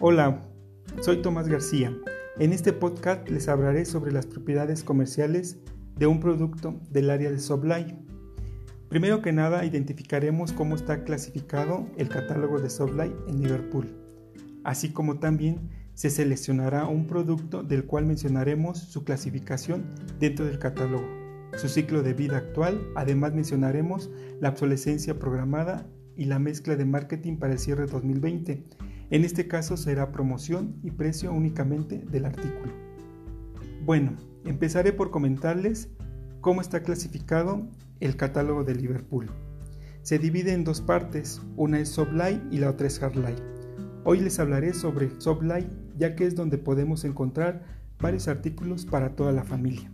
Hola, soy Tomás García. En este podcast les hablaré sobre las propiedades comerciales de un producto del área de Sublime. Primero que nada, identificaremos cómo está clasificado el catálogo de Sublime en Liverpool, así como también se seleccionará un producto del cual mencionaremos su clasificación dentro del catálogo, su ciclo de vida actual, además mencionaremos la obsolescencia programada y la mezcla de marketing para el cierre 2020 en este caso será promoción y precio únicamente del artículo. Bueno, empezaré por comentarles cómo está clasificado el catálogo de Liverpool. Se divide en dos partes, una es Sublight y la otra es Hardlight. Hoy les hablaré sobre Sublight ya que es donde podemos encontrar varios artículos para toda la familia.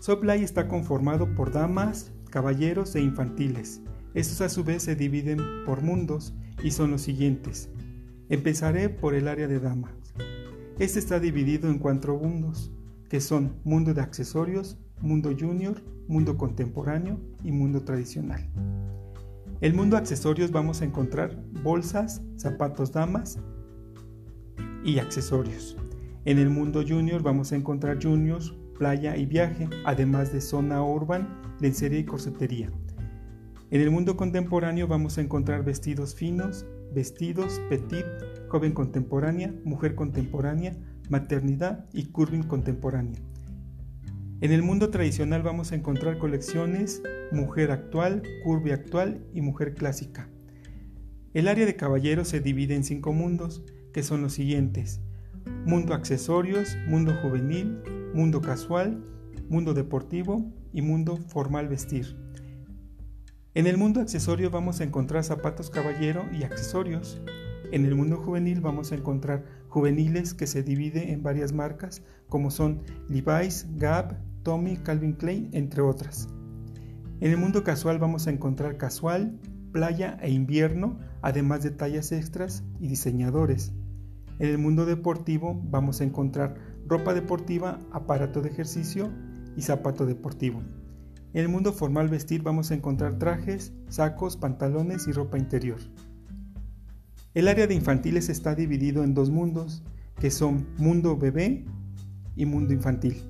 Sublight está conformado por damas, caballeros e infantiles. Estos a su vez se dividen por mundos y son los siguientes. Empezaré por el área de damas. Este está dividido en cuatro mundos, que son mundo de accesorios, mundo junior, mundo contemporáneo y mundo tradicional. El mundo accesorios vamos a encontrar bolsas, zapatos damas y accesorios. En el mundo junior vamos a encontrar juniors, playa y viaje, además de zona urban, lencería y corsetería. En el mundo contemporáneo vamos a encontrar vestidos finos, vestidos, petit, joven contemporánea, mujer contemporánea, maternidad y curving contemporánea. En el mundo tradicional vamos a encontrar colecciones mujer actual, curvy actual y mujer clásica. El área de caballeros se divide en cinco mundos, que son los siguientes. Mundo accesorios, mundo juvenil, mundo casual, mundo deportivo y mundo formal vestir. En el mundo accesorio vamos a encontrar zapatos caballero y accesorios. En el mundo juvenil vamos a encontrar juveniles que se divide en varias marcas como son Levi's, Gap, Tommy, Calvin Klein, entre otras. En el mundo casual vamos a encontrar casual, playa e invierno, además de tallas extras y diseñadores. En el mundo deportivo vamos a encontrar ropa deportiva, aparato de ejercicio y zapato deportivo. En el mundo formal vestir vamos a encontrar trajes, sacos, pantalones y ropa interior. El área de infantiles está dividido en dos mundos, que son mundo bebé y mundo infantil.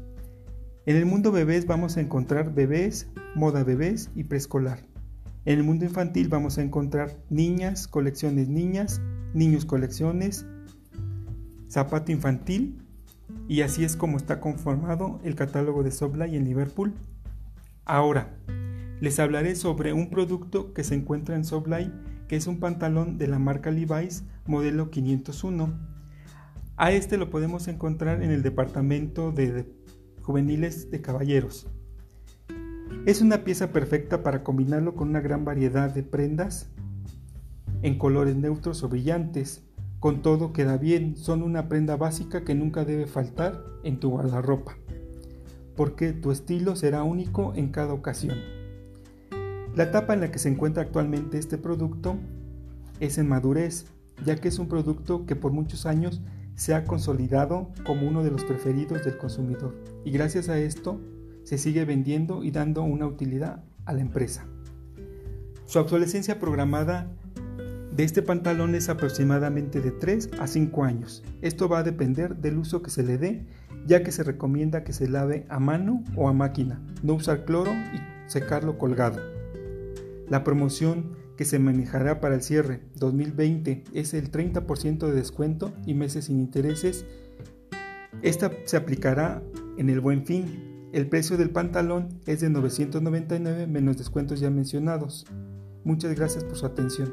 En el mundo bebés vamos a encontrar bebés, moda bebés y preescolar. En el mundo infantil vamos a encontrar niñas, colecciones niñas, niños colecciones, zapato infantil y así es como está conformado el catálogo de Soblay en Liverpool Ahora, les hablaré sobre un producto que se encuentra en Sublime, que es un pantalón de la marca Levi's modelo 501. A este lo podemos encontrar en el departamento de juveniles de caballeros. Es una pieza perfecta para combinarlo con una gran variedad de prendas en colores neutros o brillantes. Con todo queda bien, son una prenda básica que nunca debe faltar en tu guardarropa porque tu estilo será único en cada ocasión. La etapa en la que se encuentra actualmente este producto es en madurez, ya que es un producto que por muchos años se ha consolidado como uno de los preferidos del consumidor y gracias a esto se sigue vendiendo y dando una utilidad a la empresa. Su obsolescencia programada de este pantalón es aproximadamente de 3 a 5 años. Esto va a depender del uso que se le dé, ya que se recomienda que se lave a mano o a máquina, no usar cloro y secarlo colgado. La promoción que se manejará para el cierre 2020 es el 30% de descuento y meses sin intereses. Esta se aplicará en el buen fin. El precio del pantalón es de 999 menos descuentos ya mencionados. Muchas gracias por su atención.